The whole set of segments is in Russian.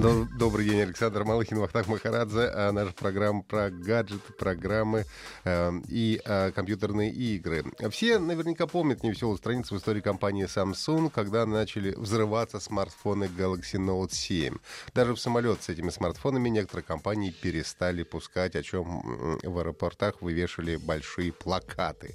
Добрый день, Александр Малыхин, Вахтах Махарадзе. А наша программа про гаджеты, программы э, и э, компьютерные игры. Все наверняка помнят невеселую страницу в истории компании Samsung, когда начали взрываться смартфоны Galaxy Note 7. Даже в самолет с этими смартфонами некоторые компании перестали пускать, о чем в аэропортах вывешивали большие плакаты.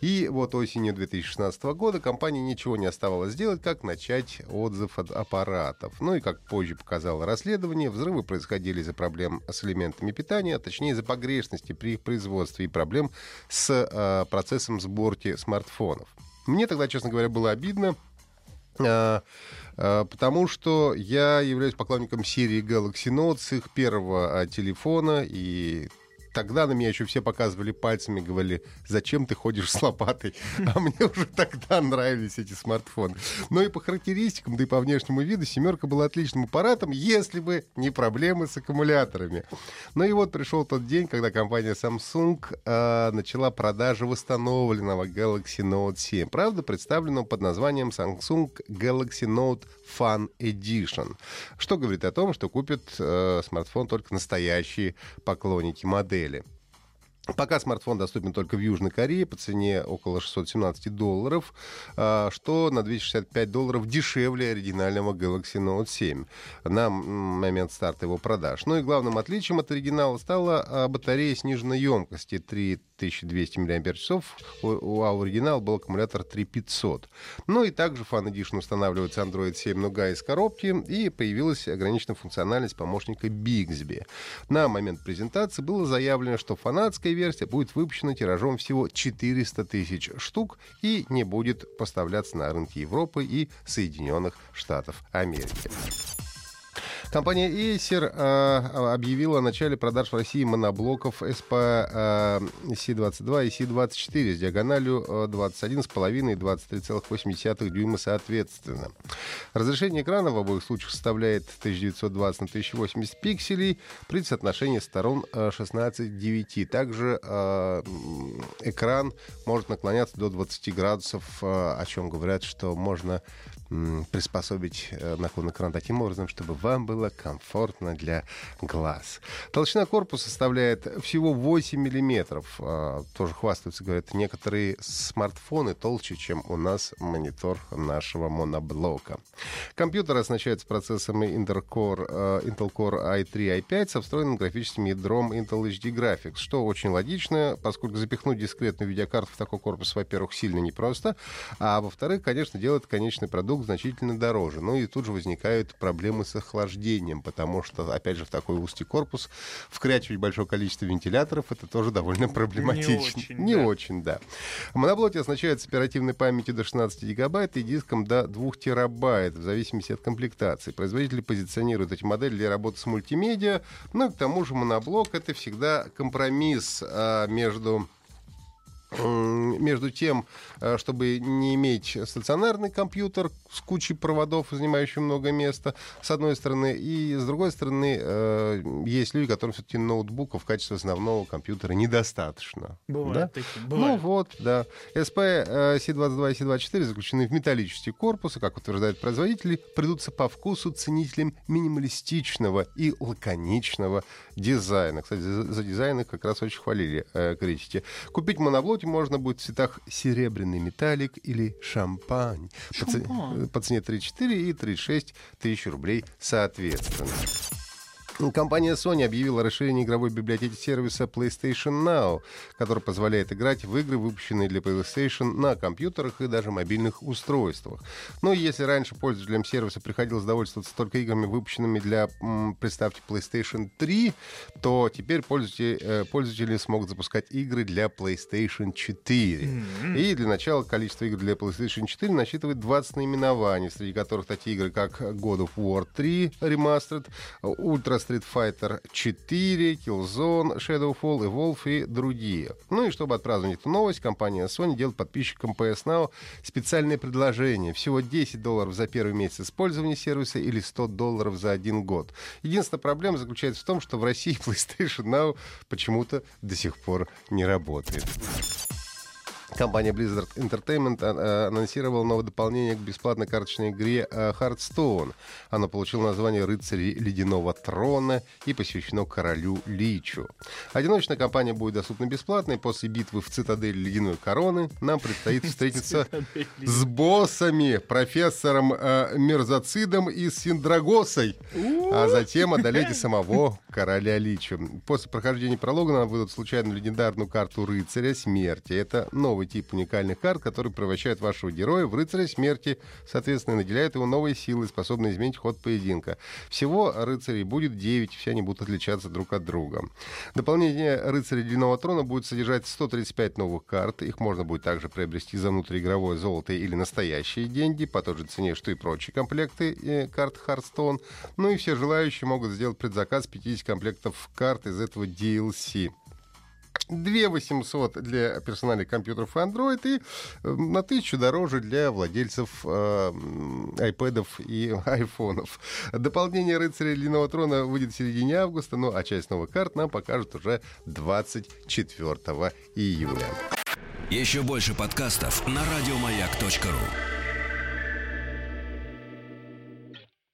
И вот осенью 2016 года компании ничего не оставалось сделать, как начать отзыв от аппаратов. Ну и, как позже показал показало расследование, взрывы происходили из-за проблем с элементами питания, а точнее из-за погрешности при их производстве и проблем с э, процессом сборки смартфонов. Мне тогда, честно говоря, было обидно, э, э, потому что я являюсь поклонником серии Galaxy Note с их первого телефона, и тогда на меня еще все показывали пальцами, говорили, зачем ты ходишь с лопатой? А мне уже тогда нравились эти смартфоны. Но и по характеристикам, да и по внешнему виду семерка была отличным аппаратом, если бы не проблемы с аккумуляторами. Ну и вот пришел тот день, когда компания Samsung э, начала продажи восстановленного Galaxy Note 7. Правда, представленного под названием Samsung Galaxy Note Fun Edition. Что говорит о том, что купят э, смартфон только настоящие поклонники модели модели – Пока смартфон доступен только в Южной Корее по цене около 617 долларов, а, что на 265 долларов дешевле оригинального Galaxy Note 7 на момент старта его продаж. Ну и главным отличием от оригинала стала а, батарея сниженной емкости 3200 мАч, у, а у оригинала был аккумулятор 3500. Ну и также Fan Edition устанавливается Android 7 Nougat из коробки и появилась ограниченная функциональность помощника Bixby. На момент презентации было заявлено, что фанатская версия будет выпущена тиражом всего 400 тысяч штук и не будет поставляться на рынки Европы и Соединенных Штатов Америки. Компания Acer э, объявила о начале продаж в России моноблоков SP э, C22 и C24 с диагональю 21,5 и 23,8 дюйма соответственно. Разрешение экрана в обоих случаях составляет 1920 на 1080 пикселей при соотношении сторон 16 к 9. Также э, экран может наклоняться до 20 градусов, э, о чем говорят, что можно приспособить э, наклон экрана таким образом, чтобы вам было комфортно для глаз. Толщина корпуса составляет всего 8 миллиметров. А, тоже хвастаются, говорят, некоторые смартфоны толще, чем у нас монитор нашего моноблока. Компьютер оснащается процессорами Intel Core, э, Intel Core i3 i5 со встроенным графическим ядром Intel HD Graphics, что очень логично, поскольку запихнуть дискретную видеокарту в такой корпус, во-первых, сильно непросто, а во-вторых, конечно, делает конечный продукт продукт значительно дороже. Ну и тут же возникают проблемы с охлаждением, потому что, опять же, в такой узкий корпус вкрячивать большое количество вентиляторов это тоже довольно проблематично. Не очень, Не да. очень, да. Моноблоки оснащаются оперативной памятью до 16 гигабайт и диском до 2 терабайт, в зависимости от комплектации. Производители позиционируют эти модели для работы с мультимедиа, но ну к тому же моноблок это всегда компромисс а, между между тем, э, чтобы не иметь стационарный компьютер с кучей проводов, занимающий много места, с одной стороны, и с другой стороны, э, есть люди, которым все-таки ноутбука в качестве основного компьютера недостаточно. Бывает да? такие, бывает. Ну вот, да. SP C22 и C24 заключены в металлические корпусы, как утверждают производители, придутся по вкусу ценителям минималистичного и лаконичного дизайна. Кстати, за, за дизайн их как раз очень хвалили э, критики. Купить моноблок Попробовать можно будет в цветах серебряный металлик или шампань. шампань. По, цене 34 и 36 тысяч рублей соответственно. Компания Sony объявила расширение игровой библиотеки сервиса PlayStation Now, который позволяет играть в игры, выпущенные для PlayStation на компьютерах и даже мобильных устройствах. Но если раньше пользователям сервиса приходилось довольствоваться только играми, выпущенными для, представьте, PlayStation 3, то теперь пользователи, э, пользователи смогут запускать игры для PlayStation 4. Mm-hmm. И для начала количество игр для PlayStation 4 насчитывает 20 наименований, среди которых такие игры, как God of War 3 Remastered, Ultra Street Fighter 4, Killzone, Shadowfall, Evolve и другие. Ну и чтобы отпраздновать эту новость, компания Sony делает подписчикам PS Now специальное предложение. Всего 10 долларов за первый месяц использования сервиса или 100 долларов за один год. Единственная проблема заключается в том, что в России PlayStation Now почему-то до сих пор не работает. Компания Blizzard Entertainment а, анонсировала новое дополнение к бесплатной карточной игре а, Hearthstone. Оно получило название «Рыцари Ледяного Трона» и посвящено королю Личу. Одиночная кампания будет доступна бесплатно, и после битвы в цитадели Ледяной Короны нам предстоит встретиться с боссами, профессором Мерзоцидом и Синдрагосой, а затем одолеть самого короля Личу. После прохождения пролога нам выдадут случайную легендарную карту Рыцаря Смерти. Это новый новый тип уникальных карт, который превращает вашего героя в рыцаря смерти, соответственно, наделяет его новой силой, способной изменить ход поединка. Всего рыцарей будет 9, все они будут отличаться друг от друга. Дополнение рыцаря длинного трона будет содержать 135 новых карт. Их можно будет также приобрести за внутриигровое золото или настоящие деньги по той же цене, что и прочие комплекты э, карт Hearthstone. Ну и все желающие могут сделать предзаказ 50 комплектов карт из этого DLC. 2 800 для персональных компьютеров Android и э, на тысячу дороже для владельцев э, iPad и айфонов. Дополнение «Рыцаря Длинного трона» выйдет в середине августа, ну а часть новых карт нам покажут уже 24 июля. Еще больше подкастов на радиомаяк.ру